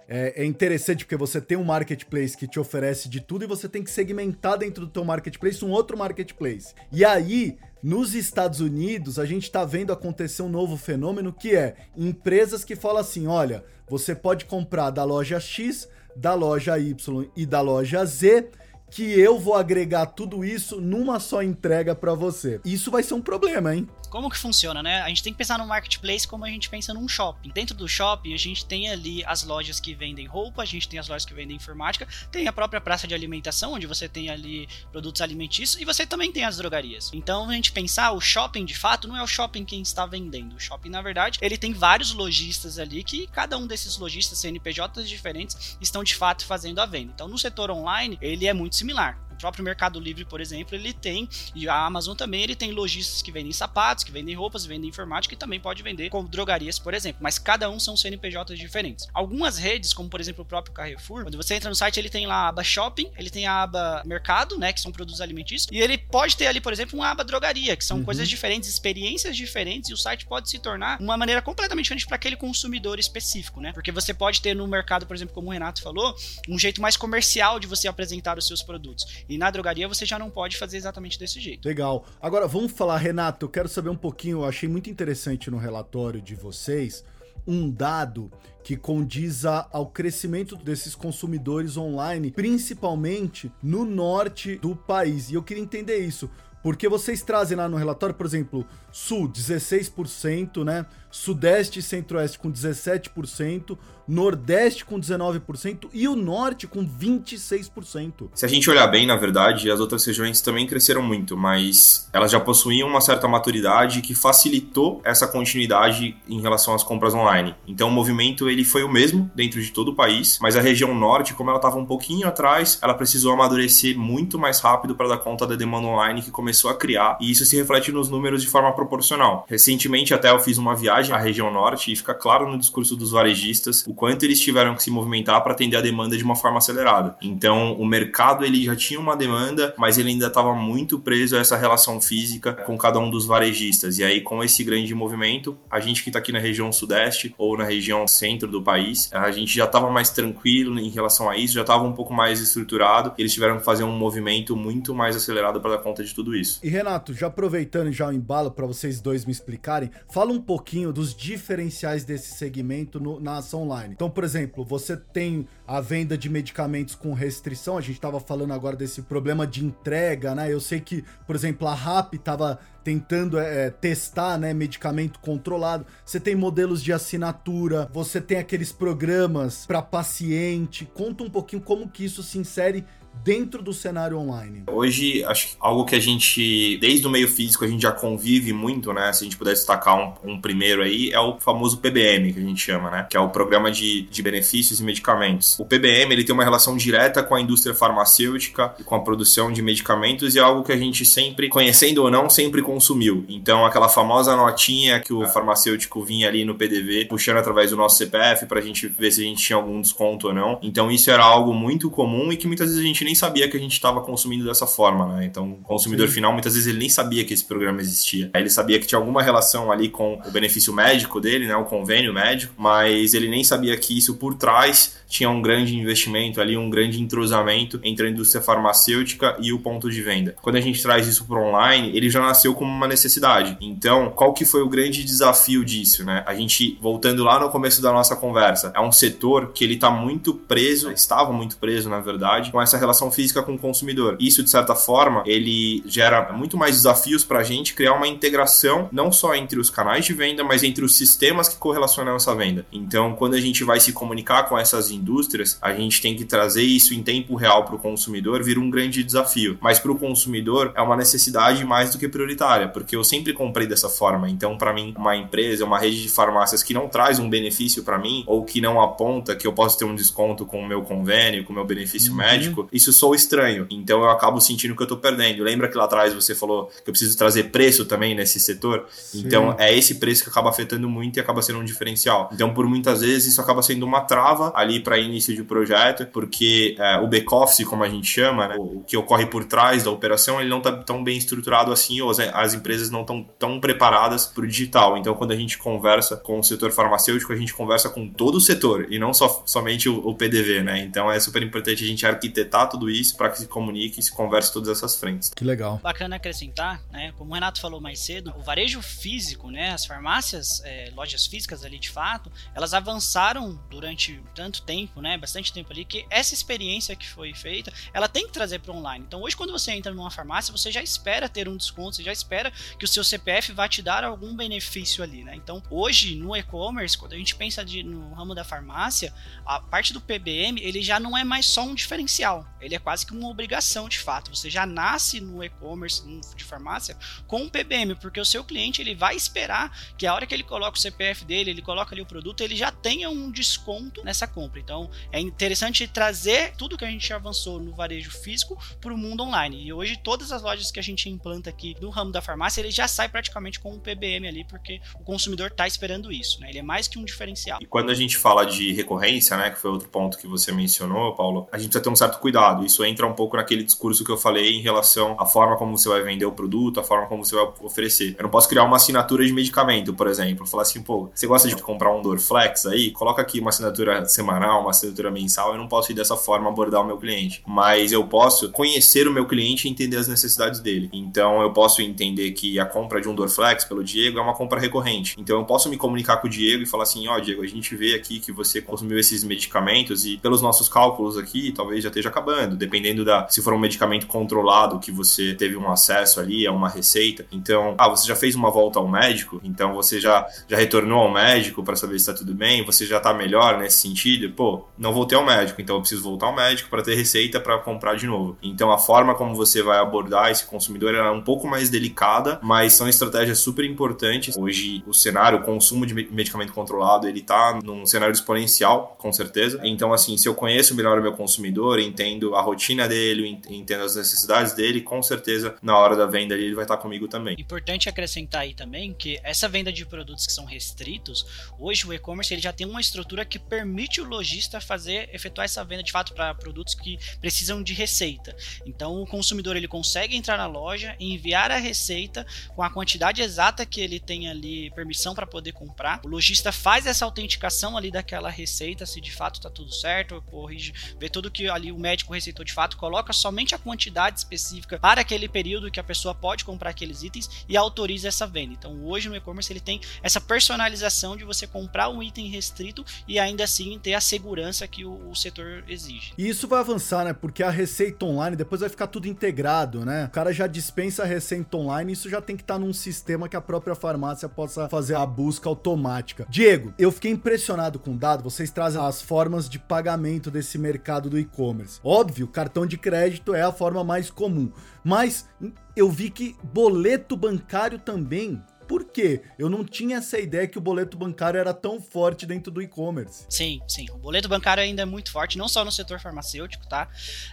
Speaker 4: é, é, interessante porque você tem um marketplace que te oferece de tudo e você tem que segmentar dentro do teu marketplace um outro marketplace. E aí, nos Estados Unidos, a gente está vendo acontecer um novo fenômeno que é empresas que falam assim: olha, você pode comprar da loja X, da loja Y e da loja Z que eu vou agregar tudo isso numa só entrega para você. Isso vai ser um problema, hein?
Speaker 2: Como que funciona, né? A gente tem que pensar no marketplace como a gente pensa num shopping. Dentro do shopping, a gente tem ali as lojas que vendem roupa, a gente tem as lojas que vendem informática, tem a própria praça de alimentação, onde você tem ali produtos alimentícios, e você também tem as drogarias. Então, a gente pensar, o shopping de fato não é o shopping quem está vendendo. O shopping, na verdade, ele tem vários lojistas ali que cada um desses lojistas CNPJs diferentes estão de fato fazendo a venda. Então, no setor online, ele é muito similar próprio Mercado Livre, por exemplo, ele tem, e a Amazon também, ele tem lojistas que vendem sapatos, que vendem roupas, vendem informática e também pode vender como drogarias, por exemplo. Mas cada um são CNPJs diferentes. Algumas redes, como por exemplo o próprio Carrefour, quando você entra no site, ele tem lá a aba Shopping, ele tem a aba Mercado, né, que são produtos alimentícios, e ele pode ter ali, por exemplo, uma aba Drogaria, que são uhum. coisas diferentes, experiências diferentes, e o site pode se tornar uma maneira completamente diferente para aquele consumidor específico, né? Porque você pode ter no mercado, por exemplo, como o Renato falou, um jeito mais comercial de você apresentar os seus produtos. E na drogaria você já não pode fazer exatamente desse jeito.
Speaker 4: Legal. Agora vamos falar, Renato, eu quero saber um pouquinho, eu achei muito interessante no relatório de vocês um dado que condiza ao crescimento desses consumidores online, principalmente no norte do país. E eu queria entender isso. Porque vocês trazem lá no relatório, por exemplo, Sul 16%, né? Sudeste e Centro-Oeste com 17%, Nordeste com 19% e o Norte com 26%.
Speaker 1: Se a gente olhar bem, na verdade, as outras regiões também cresceram muito, mas elas já possuíam uma certa maturidade que facilitou essa continuidade em relação às compras online. Então o movimento ele foi o mesmo dentro de todo o país, mas a região Norte, como ela estava um pouquinho atrás, ela precisou amadurecer muito mais rápido para dar conta da demanda online que começou a criar, e isso se reflete nos números de forma proporcional. Recentemente até eu fiz uma viagem à região Norte e fica claro no discurso dos varejistas o quanto eles tiveram que se movimentar para atender a demanda de uma forma acelerada. Então, o mercado ele já tinha uma demanda, mas ele ainda estava muito preso a essa relação física com cada um dos varejistas. E aí, com esse grande movimento, a gente que está aqui na região sudeste ou na região centro do país, a gente já estava mais tranquilo em relação a isso, já estava um pouco mais estruturado. Eles tiveram que fazer um movimento muito mais acelerado para dar conta de tudo isso.
Speaker 4: E Renato, já aproveitando já o embalo para vocês dois me explicarem, fala um pouquinho dos diferenciais desse segmento no, na ação online. Então, por exemplo, você tem a venda de medicamentos com restrição, a gente estava falando agora desse problema de entrega, né? Eu sei que, por exemplo, a RAP estava tentando é, testar né, medicamento controlado. Você tem modelos de assinatura, você tem aqueles programas para paciente. Conta um pouquinho como que isso se insere dentro do cenário online?
Speaker 1: Hoje, acho que algo que a gente, desde o meio físico, a gente já convive muito, né? Se a gente puder destacar um, um, primeiro aí, é o famoso PBM, que a gente chama, né? Que é o Programa de, de Benefícios e Medicamentos. O PBM, ele tem uma relação direta com a indústria farmacêutica e com a produção de medicamentos e é algo que a gente sempre, conhecendo ou não, sempre consumiu. Então, aquela famosa notinha que o farmacêutico vinha ali no PDV, puxando através do nosso CPF pra gente ver se a gente tinha algum desconto ou não. Então, isso era algo muito comum e que muitas vezes a gente gente nem sabia que a gente estava consumindo dessa forma, né? Então, o consumidor Sim. final, muitas vezes, ele nem sabia que esse programa existia. Ele sabia que tinha alguma relação ali com o benefício médico dele, né? O convênio médico, mas ele nem sabia que isso por trás tinha um grande investimento ali, um grande entrosamento entre a indústria farmacêutica e o ponto de venda. Quando a gente traz isso para online, ele já nasceu como uma necessidade. Então, qual que foi o grande desafio disso, né? A gente, voltando lá no começo da nossa conversa, é um setor que ele está muito preso, estava muito preso, na verdade, com essa relação física com o consumidor. Isso, de certa forma, ele gera muito mais desafios para a gente criar uma integração não só entre os canais de venda, mas entre os sistemas que correlacionam essa venda. Então, quando a gente vai se comunicar com essas indústrias, a gente tem que trazer isso em tempo real para o consumidor, vira um grande desafio. Mas para o consumidor é uma necessidade mais do que prioritária, porque eu sempre comprei dessa forma. Então, para mim, uma empresa, uma rede de farmácias que não traz um benefício para mim ou que não aponta que eu posso ter um desconto com o meu convênio, com o meu benefício uhum. médico, isso sou estranho. Então, eu acabo sentindo que eu estou perdendo. Lembra que lá atrás você falou que eu preciso trazer preço também nesse setor? Sim. Então, é esse preço que acaba afetando muito e acaba sendo um diferencial. Então, por muitas vezes, isso acaba sendo uma trava ali para início de projeto, porque é, o back-office, como a gente chama, né, o que ocorre por trás da operação, ele não está tão bem estruturado assim, ou as, as empresas não estão tão preparadas para o digital. Então, quando a gente conversa com o setor farmacêutico, a gente conversa com todo o setor e não só, somente o, o PDV, né? Então, é super importante a gente arquitetar tudo isso para que se comunique e se converse todas essas frentes.
Speaker 4: Que legal.
Speaker 2: Bacana acrescentar, né? Como o Renato falou mais cedo, o varejo físico, né? As farmácias, é, lojas físicas ali de fato, elas avançaram durante tanto tempo, né? Bastante tempo ali, que essa experiência que foi feita, ela tem que trazer para online. Então hoje, quando você entra numa farmácia, você já espera ter um desconto, você já espera que o seu CPF vá te dar algum benefício ali, né? Então hoje, no e-commerce, quando a gente pensa de, no ramo da farmácia, a parte do PBM, ele já não é mais só um diferencial, ele é quase que uma obrigação de fato. Você já nasce no e-commerce de farmácia com um PBM, porque o seu cliente ele vai esperar que a hora que ele coloca o CPF dele, ele coloca ali o produto, ele já tenha um desconto nessa compra. Então é interessante trazer tudo que a gente avançou no varejo físico para o mundo online. E hoje todas as lojas que a gente implanta aqui no ramo da farmácia, ele já sai praticamente com um PBM ali, porque o consumidor está esperando isso, né? Ele é mais que um diferencial.
Speaker 1: E quando a gente fala de recorrência, né, que foi outro ponto que você mencionou, Paulo, a gente precisa ter um certo cuidado. Isso entra um pouco naquele discurso que eu falei em relação à forma como você vai vender o produto, a forma como você vai oferecer. Eu não posso criar uma assinatura de medicamento, por exemplo, falar assim, pô, você gosta de comprar um Dorflex aí? Coloca aqui uma assinatura semanal, uma assinatura mensal, eu não posso ir dessa forma abordar o meu cliente. Mas eu posso conhecer o meu cliente e entender as necessidades dele. Então eu posso entender que a compra de um Dorflex pelo Diego é uma compra recorrente. Então eu posso me comunicar com o Diego e falar assim: ó, oh, Diego, a gente vê aqui que você consumiu esses medicamentos e pelos nossos cálculos aqui, talvez já esteja acabando, dependendo da se for um medicamento controlado que você teve um acesso ali a uma receita. Então, ah, você já fez uma volta ao médico, então você já já retornou ao médico para saber se está tudo bem, você já está melhor nesse sentido. Pô, não voltei ao médico, então eu preciso voltar ao médico para ter receita para comprar de novo. Então a forma como você vai abordar esse consumidor é um pouco mais delicada, mas são estratégias super importantes. Hoje o cenário, o consumo de medicamento controlado, ele tá num cenário exponencial, com certeza. Então assim, se eu conheço melhor o meu consumidor, entendo a rotina dele, entendo as necessidades dele, com certeza na hora da venda ele vai estar comigo também.
Speaker 2: Importante acrescentar aí também que essa venda de produtos que são restritos, hoje o e-commerce ele já tem uma estrutura que permite o lojista fazer efetuar essa venda de fato para produtos que precisam de receita. Então o consumidor ele consegue entrar na loja, enviar a receita com a quantidade exata que ele tem ali permissão para poder comprar. O lojista faz essa autenticação ali daquela receita, se de fato está tudo certo, corrige, vê tudo que ali o médico receitou de fato, coloca somente a quantidade específica para aquele período que a pessoa pode comprar aqueles itens e autoriza essa venda. Então hoje no e-commerce ele tem essa personalização de você comprar um item restrito e ainda assim ter a segurança que o, o setor exige.
Speaker 4: E isso vai avançar, né? Porque a receita online depois vai ficar tudo integrado, né? O cara já dispensa a receita online, isso já tem que estar tá num sistema que a própria farmácia possa fazer a busca automática. Diego, eu fiquei impressionado com o dado, vocês trazem as formas de pagamento desse mercado do e-commerce. Óbvio, cartão de crédito é a forma mais comum, mas eu vi que boleto bancário também por quê? Eu não tinha essa ideia que o boleto bancário era tão forte dentro do e-commerce.
Speaker 2: Sim, sim. O boleto bancário ainda é muito forte, não só no setor farmacêutico, tá?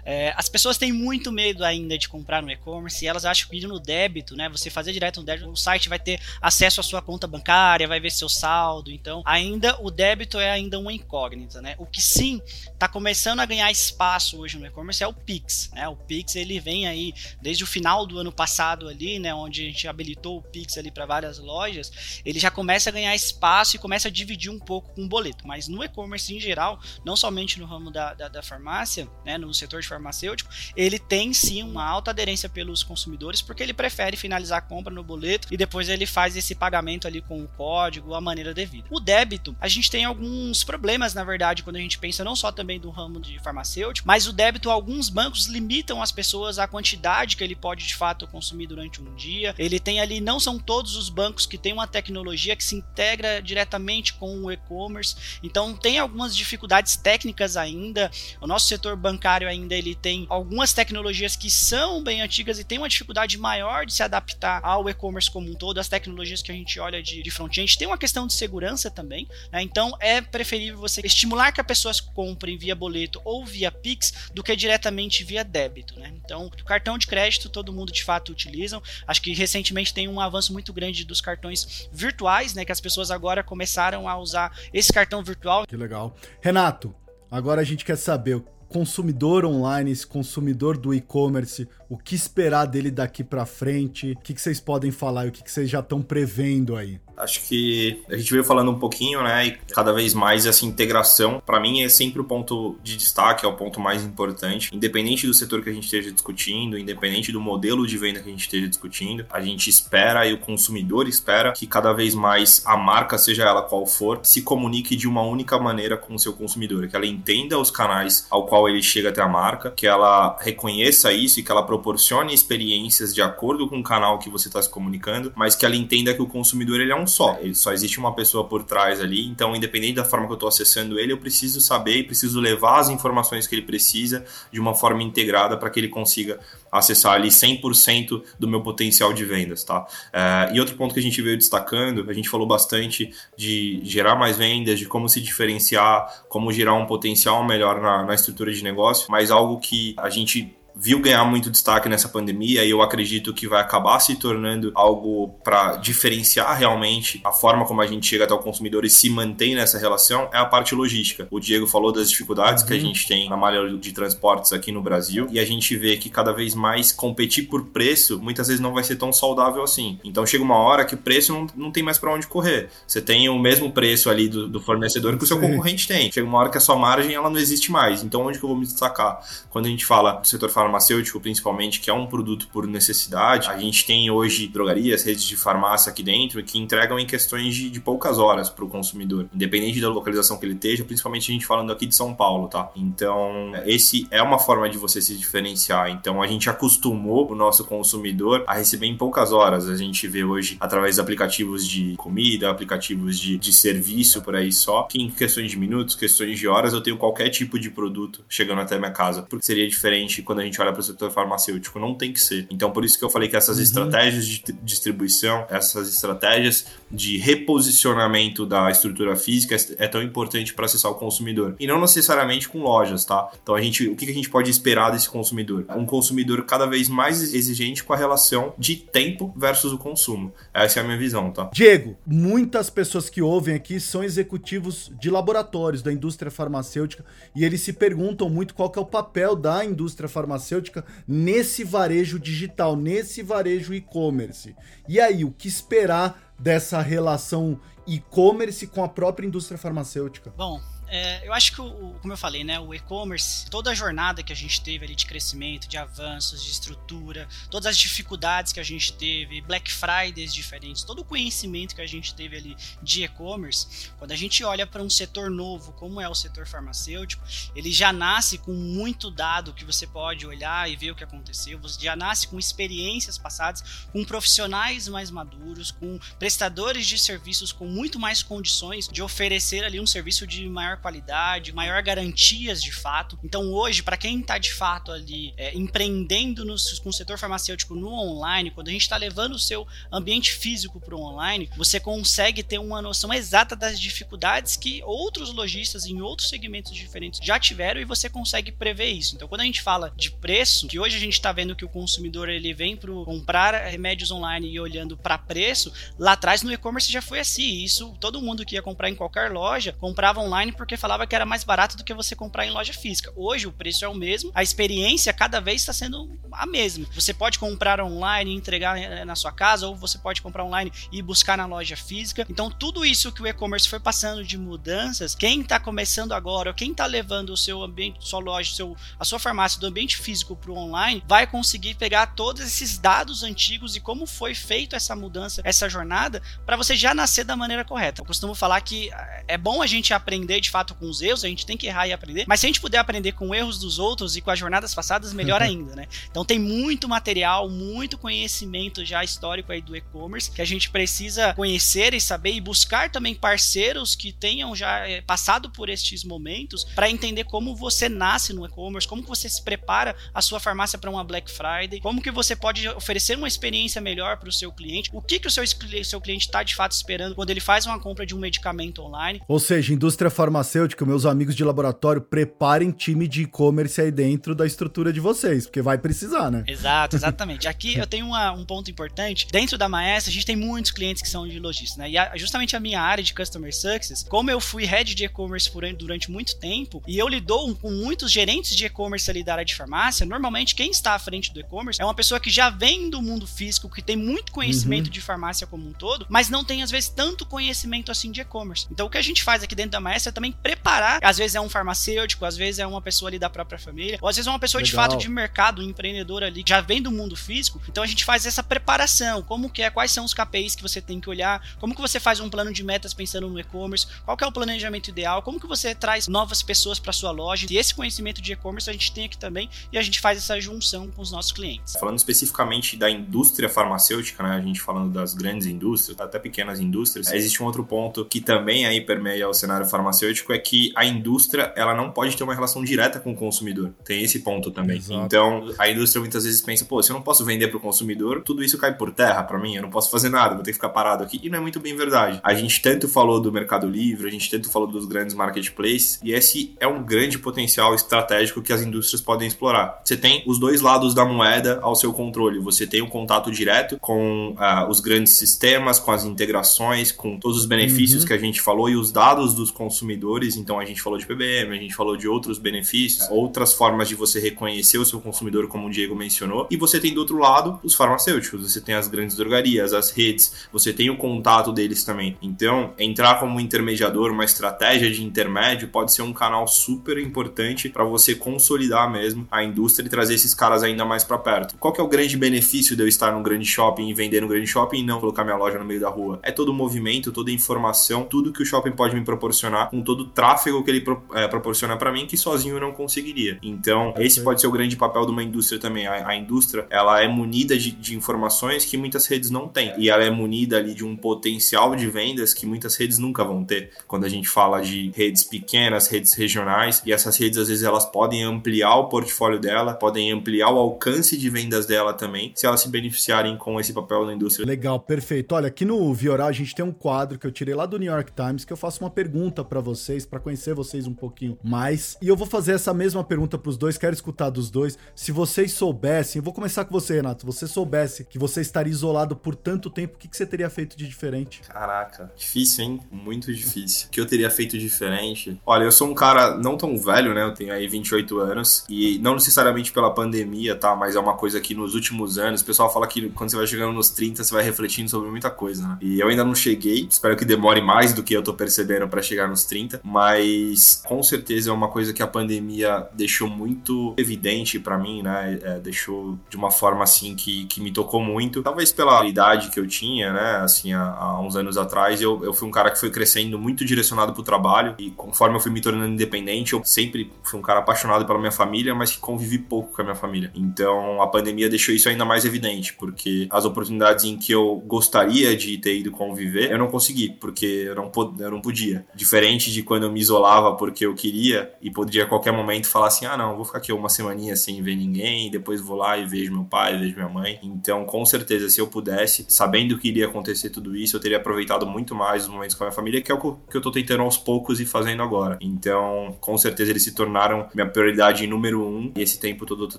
Speaker 2: É, as pessoas têm muito medo ainda de comprar no e-commerce e elas acham que no débito, né? Você fazer direto no débito, o site vai ter acesso à sua conta bancária, vai ver seu saldo. Então, ainda o débito é ainda uma incógnita, né? O que sim está começando a ganhar espaço hoje no e-commerce é o Pix, né? O Pix ele vem aí desde o final do ano passado ali, né? Onde a gente habilitou o Pix ali para várias lojas, ele já começa a ganhar espaço e começa a dividir um pouco com o boleto. Mas no e-commerce em geral, não somente no ramo da, da, da farmácia, né? No setor de farmacêutico, ele tem sim uma alta aderência pelos consumidores porque ele prefere finalizar a compra no boleto e depois ele faz esse pagamento ali com o código, a maneira devida. O débito, a gente tem alguns problemas, na verdade, quando a gente pensa não só também do ramo de farmacêutico, mas o débito, alguns bancos limitam as pessoas à quantidade que ele pode de fato consumir durante um dia. Ele tem ali, não são todos os bancos que têm uma tecnologia que se integra diretamente com o e-commerce, então tem algumas dificuldades técnicas ainda. O nosso setor bancário ainda ele tem algumas tecnologias que são bem antigas e tem uma dificuldade maior de se adaptar ao e-commerce como um todo, as tecnologias que a gente olha de, de front-end. Tem uma questão de segurança também, né? então é preferível você estimular que a pessoa compre via boleto ou via Pix do que diretamente via débito, né? Então, cartão de crédito todo mundo de fato utilizam. Acho que recentemente tem um avanço muito grande dos cartões virtuais, né? Que as pessoas agora começaram a usar esse cartão virtual.
Speaker 4: Que legal. Renato, agora a gente quer saber consumidor online, esse consumidor do e-commerce, o que esperar dele daqui para frente, o que, que, vocês podem falar e o que, que vocês já estão prevendo aí?
Speaker 1: Acho que a gente veio falando um pouquinho, né? E cada vez mais essa integração, para mim, é sempre o ponto de destaque, é o ponto mais importante. Independente do setor que a gente esteja discutindo, independente do modelo de venda que a gente esteja discutindo, a gente espera e o consumidor espera que cada vez mais a marca, seja ela qual for, se comunique de uma única maneira com o seu consumidor, que ela entenda os canais ao qual ele chega até a marca, que ela reconheça isso e que ela proporcione experiências de acordo com o canal que você está se comunicando, mas que ela entenda que o consumidor ele é um só. Ele só existe uma pessoa por trás ali. Então, independente da forma que eu estou acessando ele, eu preciso saber preciso levar as informações que ele precisa de uma forma integrada para que ele consiga acessar ali 100% do meu potencial de vendas, tá? É, e outro ponto que a gente veio destacando, a gente falou bastante de gerar mais vendas, de como se diferenciar, como gerar um potencial melhor na, na estrutura de negócio, mas algo que a gente viu ganhar muito destaque nessa pandemia e eu acredito que vai acabar se tornando algo para diferenciar realmente a forma como a gente chega até o consumidor e se mantém nessa relação é a parte logística. O Diego falou das dificuldades uhum. que a uhum. gente tem na malha de transportes aqui no Brasil e a gente vê que cada vez mais competir por preço muitas vezes não vai ser tão saudável assim. Então chega uma hora que o preço não, não tem mais para onde correr. Você tem o mesmo preço ali do, do fornecedor que o seu Sim. concorrente tem. Chega uma hora que a sua margem ela não existe mais. Então onde que eu vou me destacar? Quando a gente fala do setor farmacêutico farmacêutico, principalmente, que é um produto por necessidade. A gente tem hoje drogarias, redes de farmácia aqui dentro que entregam em questões de, de poucas horas para o consumidor, independente da localização que ele esteja, principalmente a gente falando aqui de São Paulo, tá? Então, esse é uma forma de você se diferenciar. Então, a gente acostumou o nosso consumidor a receber em poucas horas. A gente vê hoje através de aplicativos de comida, aplicativos de, de serviço por aí só, que em questões de minutos, questões de horas, eu tenho qualquer tipo de produto chegando até minha casa. Porque seria diferente quando a gente olha para o setor farmacêutico. Não tem que ser. Então, por isso que eu falei que essas uhum. estratégias de distribuição, essas estratégias de reposicionamento da estrutura física é, é tão importante para acessar o consumidor. E não necessariamente com lojas, tá? Então, a gente, o que a gente pode esperar desse consumidor? Um consumidor cada vez mais exigente com a relação de tempo versus o consumo. Essa é a minha visão, tá?
Speaker 4: Diego, muitas pessoas que ouvem aqui são executivos de laboratórios da indústria farmacêutica e eles se perguntam muito qual é o papel da indústria farmacêutica farmacêutica nesse varejo digital, nesse varejo e-commerce. E aí, o que esperar dessa relação e-commerce com a própria indústria farmacêutica?
Speaker 2: Bom, é, eu acho que, o, como eu falei, né, o e-commerce, toda a jornada que a gente teve ali de crescimento, de avanços, de estrutura, todas as dificuldades que a gente teve, Black Fridays diferentes, todo o conhecimento que a gente teve ali de e-commerce, quando a gente olha para um setor novo, como é o setor farmacêutico, ele já nasce com muito dado que você pode olhar e ver o que aconteceu, você já nasce com experiências passadas, com profissionais mais maduros, com prestadores de serviços com muito mais condições de oferecer ali um serviço de maior qualidade, maior garantias de fato. Então hoje, para quem está de fato ali é, empreendendo no, com o setor farmacêutico no online, quando a gente está levando o seu ambiente físico para o online, você consegue ter uma noção exata das dificuldades que outros lojistas em outros segmentos diferentes já tiveram e você consegue prever isso. Então, quando a gente fala de preço, que hoje a gente está vendo que o consumidor ele vem para comprar remédios online e olhando para preço, lá atrás no e-commerce já foi assim. Isso todo mundo que ia comprar em qualquer loja comprava online porque falava que era mais barato do que você comprar em loja física. Hoje o preço é o mesmo, a experiência cada vez está sendo a mesma. Você pode comprar online e entregar eh, na sua casa, ou você pode comprar online e buscar na loja física. Então, tudo isso que o e-commerce foi passando de mudanças, quem está começando agora, ou quem está levando o seu ambiente, sua loja, seu, a sua farmácia do ambiente físico para o online, vai conseguir pegar todos esses dados antigos e como foi feito essa mudança, essa jornada, para você já nascer da maneira correta. Eu costumo falar que eh, é bom a gente aprender de fato com os erros, a gente tem que errar e aprender, mas se a gente puder aprender com erros dos outros e com as jornadas passadas, melhor ainda, né? Então tem muito material, muito conhecimento já histórico aí do e-commerce que a gente precisa conhecer e saber e buscar também parceiros que tenham já é, passado por estes momentos para entender como você nasce no e-commerce, como que você se prepara a sua farmácia para uma Black Friday, como que você pode oferecer uma experiência melhor para o seu cliente, o que que o seu, seu cliente está de fato esperando quando ele faz uma compra de um medicamento online.
Speaker 4: Ou seja, indústria farmacêutica, meus amigos de laboratório, preparem time de e-commerce aí dentro da estrutura de vocês, porque vai precisar, né?
Speaker 2: Exato, exatamente. Aqui eu tenho uma, um ponto importante. Dentro da Maestra, a gente tem muitos clientes que são de lojistas, né? E a, justamente a minha área de Customer Success, como eu fui head de e-commerce durante muito tempo, e eu lido com muitos gerentes de e-commerce ali da área de farmácia, normalmente quem está à frente do e-commerce é uma pessoa que já vem do mundo físico, que tem muito conhecimento uhum. de farmácia como um todo, mas não tem, às vezes, tanto conhecimento assim de e-commerce. Então, o que a gente faz aqui dentro da Maestra é também preparar, às vezes é um farmacêutico, às vezes é uma pessoa ali da própria família, ou às vezes é uma pessoa Legal. de fato de mercado, um empreendedor ali, que já vem do mundo físico. Então, a gente faz essa preparação, como que é, quais são os KPIs que você tem que olhar, como que você faz um plano de metas pensando no e-commerce, qual que é o planejamento ideal, como que você traz novas pessoas para sua loja. E esse conhecimento de e-commerce a gente tem aqui também e a gente faz essa junção com os nossos clientes.
Speaker 1: Falando especificamente da indústria farmacêutica, né, a gente falando das grandes indústrias, até pequenas indústrias, existe um outro ponto que também aí permeia o cenário farmacêutico é que a indústria ela não pode ter uma relação direta com o consumidor. Tem esse ponto também. Exato. Então, a indústria muitas vezes pensa, pô, se eu não posso vender para o consumidor, tudo isso cai por terra para mim, eu não posso fazer nada, vou ter que ficar parado aqui. E não é muito bem verdade. A gente tanto falou do Mercado Livre, a gente tanto falou dos grandes marketplaces, e esse é um grande potencial estratégico que as indústrias podem explorar. Você tem os dois lados da moeda ao seu controle. Você tem o contato direto com uh, os grandes sistemas, com as integrações, com todos os benefícios uhum. que a gente falou e os dados dos consumidores. Então a gente falou de PBM, a gente falou de outros benefícios, outras formas de você reconhecer o seu consumidor, como o Diego mencionou. E você tem do outro lado os farmacêuticos, você tem as grandes drogarias, as redes, você tem o contato deles também. Então, entrar como intermediador, uma estratégia de intermédio, pode ser um canal super importante para você consolidar mesmo a indústria e trazer esses caras ainda mais para perto. Qual que é o grande benefício de eu estar num grande shopping e vender no grande shopping e não colocar minha loja no meio da rua? É todo o movimento, toda a informação, tudo que o shopping pode me proporcionar, com todo o tráfego que ele é, proporciona para mim, que sozinho eu não conseguiria. Então, esse pode ser o grande papel de uma indústria também. A, a indústria, ela é munida de, de informações que muitas redes não têm. E ela é munida ali de um potencial de vendas que muitas redes nunca vão ter. Quando a gente fala de redes pequenas, redes regionais, e essas redes às vezes elas podem ampliar o portfólio dela, podem ampliar o alcance de vendas dela também, se elas se beneficiarem com esse papel na indústria.
Speaker 4: Legal, perfeito. Olha, aqui no Vioral a gente tem um quadro que eu tirei lá do New York Times que eu faço uma pergunta para vocês, para conhecer vocês um pouquinho mais. E eu vou fazer essa mesma pergunta para os dois, quero escutar dos dois. Se vocês soubessem, eu vou começar com você, Renato. Se você soubesse que você estaria isolado por tanto tempo, o que, que você teria feito de diferente?
Speaker 1: Caraca, difícil, hein? Muito difícil. O que eu teria feito diferente? Olha, eu sou um cara não tão velho, né? Eu tenho aí 28 anos e não necessariamente pela pandemia, tá? Mas é uma coisa que nos últimos anos, o pessoal fala que quando você vai chegando nos 30, você vai refletindo sobre muita coisa, né? E eu ainda não cheguei, espero que demore mais do que eu tô percebendo para chegar nos 30, mas com certeza é uma coisa que a pandemia deixou muito evidente para mim, né? É, deixou de uma forma assim que, que me tocou muito. Talvez pela idade que eu tinha, né? Assim, há, há uns anos atrás, eu, eu fui um cara que foi crescendo muito direcionado pro trabalho e conforme eu fui me tornando independente, eu sempre fui um cara apaixonado pela minha família, mas que convivi pouco com a minha família. Então a pandemia deixou isso ainda mais evidente, porque as oportunidades em que eu gostaria de ter ido conviver, eu não consegui, porque eu não, eu não podia. Diferente de quando eu me isolava porque eu queria e podia a qualquer momento falar assim: ah, não, vou ficar aqui uma semaninha sem ver ninguém, depois vou lá e vejo meu pai, vejo minha mãe. Então, com certeza, se eu pudesse, sabendo que iria acontecer tudo isso, eu teria aproveitado muito mais os momentos com a minha família, que é o que eu tô tentando aos poucos e fazendo agora. Então, com certeza, eles se tornaram minha prioridade número um. E esse tempo todo eu tô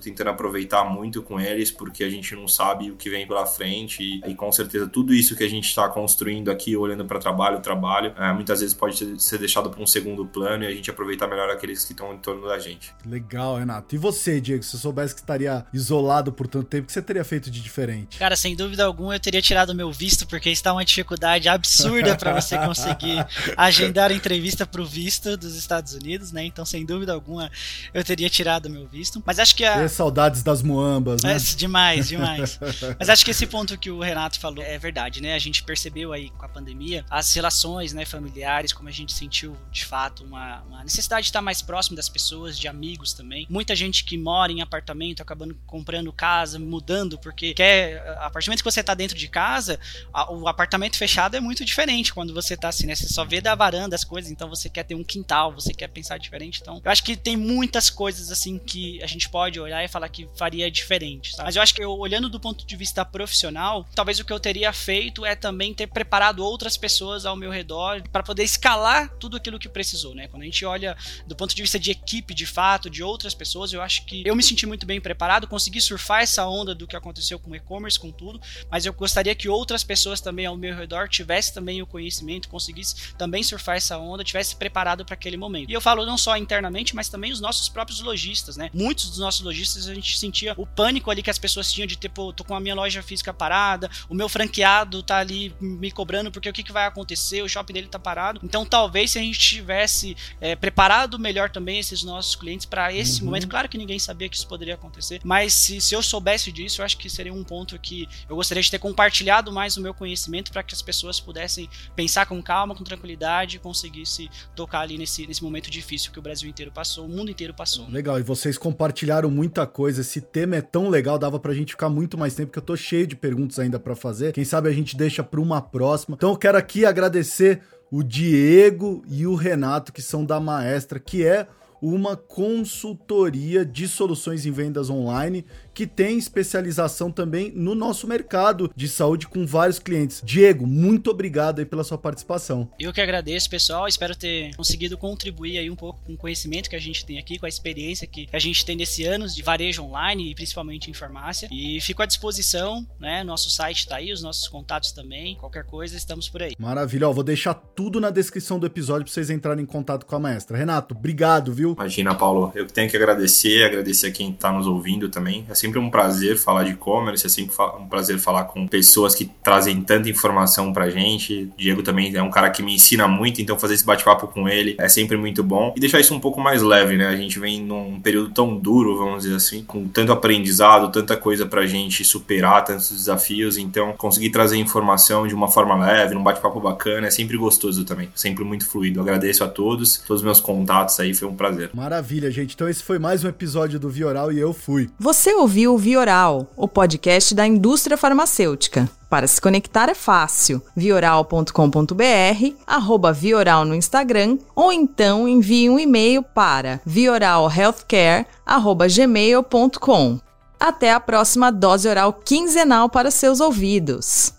Speaker 1: tentando aproveitar muito com eles, porque a gente não sabe o que vem pela frente. E, e com certeza, tudo isso que a gente está construindo aqui, olhando para trabalho, trabalho, é, muitas vezes pode ser deixado para um segundo plano e a gente aproveitar melhor aqueles que estão em torno da gente.
Speaker 4: Legal, Renato. E você, Diego, se você soubesse que estaria isolado por tanto tempo, o que você teria feito de diferente?
Speaker 2: Cara, sem dúvida alguma, eu teria tirado meu visto, porque está uma dificuldade absurda para você conseguir agendar entrevista para o visto dos Estados Unidos, né? Então, sem dúvida alguma, eu teria tirado meu visto. Mas acho que a.
Speaker 4: E saudades das muambas, né? É,
Speaker 2: demais, demais. Mas acho que esse ponto que o Renato falou é verdade, né? A gente percebeu aí com a pandemia as relações né, familiares, como a gente sentiu de fato uma, uma necessidade de estar mais próximo das pessoas, de amigos também. Muita gente que mora em apartamento acabando comprando casa, mudando, porque quer. A partir do momento que você está dentro de casa, a, o apartamento fechado é muito diferente quando você está assim, né? Você só vê da varanda as coisas, então você quer ter um quintal, você quer pensar diferente. Então, eu acho que tem muitas coisas assim que a gente pode olhar e falar que faria diferente. Sabe? Mas eu acho que eu, olhando do ponto de vista profissional, talvez o que eu teria feito é também ter preparado outras pessoas ao meu redor para poder escalar tudo aquilo que precisou, né? Quando a gente olha do ponto de vista de equipe, de fato, de outras pessoas, eu acho que eu me senti muito bem preparado, consegui surfar essa onda do que aconteceu com o e-commerce, com tudo, mas eu gostaria que outras pessoas também ao meu redor tivessem também o conhecimento, conseguissem também surfar essa onda, tivessem preparado para aquele momento. E eu falo não só internamente, mas também os nossos próprios lojistas, né? Muitos dos nossos lojistas a gente sentia o pânico ali que as pessoas tinham de tipo, tô com a minha loja física parada, o meu franqueado tá ali me cobrando porque o que, que vai acontecer, o shopping dele tá parado. Então talvez se a gente tivesse é, preparado melhor também esses nossos clientes para esse uhum. momento, claro que ninguém sabia que isso poderia acontecer, mas se, se eu soubesse disso, eu acho que seria um ponto que eu gostaria de ter compartilhado mais o meu conhecimento para que as pessoas pudessem pensar com calma, com tranquilidade e conseguisse tocar ali nesse, nesse momento difícil que o Brasil inteiro passou, o mundo inteiro passou.
Speaker 4: Legal, e vocês compartilharam muita coisa, esse tema é tão legal, dava pra gente ficar muito mais tempo, porque eu tô cheio de perguntas ainda para fazer. Quem sabe a gente deixa para uma próxima. Então eu quero aqui agradecer o Diego e o Renato, que são da Maestra, que é uma consultoria de soluções em vendas online que tem especialização também no nosso mercado de saúde com vários clientes. Diego, muito obrigado aí pela sua participação.
Speaker 2: Eu que agradeço, pessoal. Espero ter conseguido contribuir aí um pouco com o conhecimento que a gente tem aqui, com a experiência que a gente tem nesse anos de varejo online e principalmente em farmácia. E fico à disposição, né? Nosso site está aí, os nossos contatos também. Qualquer coisa, estamos por aí.
Speaker 4: Maravilha. Ó, vou deixar tudo na descrição do episódio para vocês entrarem em contato com a maestra. Renato, obrigado, viu?
Speaker 1: Imagina, Paulo. Eu tenho que agradecer, agradecer a quem está nos ouvindo também. É sempre um prazer falar de e-commerce, é sempre um prazer falar com pessoas que trazem tanta informação pra gente. Diego também é um cara que me ensina muito, então fazer esse bate-papo com ele é sempre muito bom. E deixar isso um pouco mais leve, né? A gente vem num período tão duro, vamos dizer assim, com tanto aprendizado, tanta coisa pra gente superar, tantos desafios. Então, conseguir trazer informação de uma forma leve, num bate-papo bacana, é sempre gostoso também. Sempre muito fluido. agradeço a todos, todos os meus contatos aí, foi um prazer.
Speaker 4: Maravilha, gente. Então, esse foi mais um episódio do Vioral e eu fui.
Speaker 3: Você ouviu o Vioral, o podcast da indústria farmacêutica. Para se conectar é fácil. vioral.com.br, arroba Vioral no Instagram, ou então envie um e-mail para vioralhealthcare.gmail.com. Até a próxima dose oral quinzenal para seus ouvidos.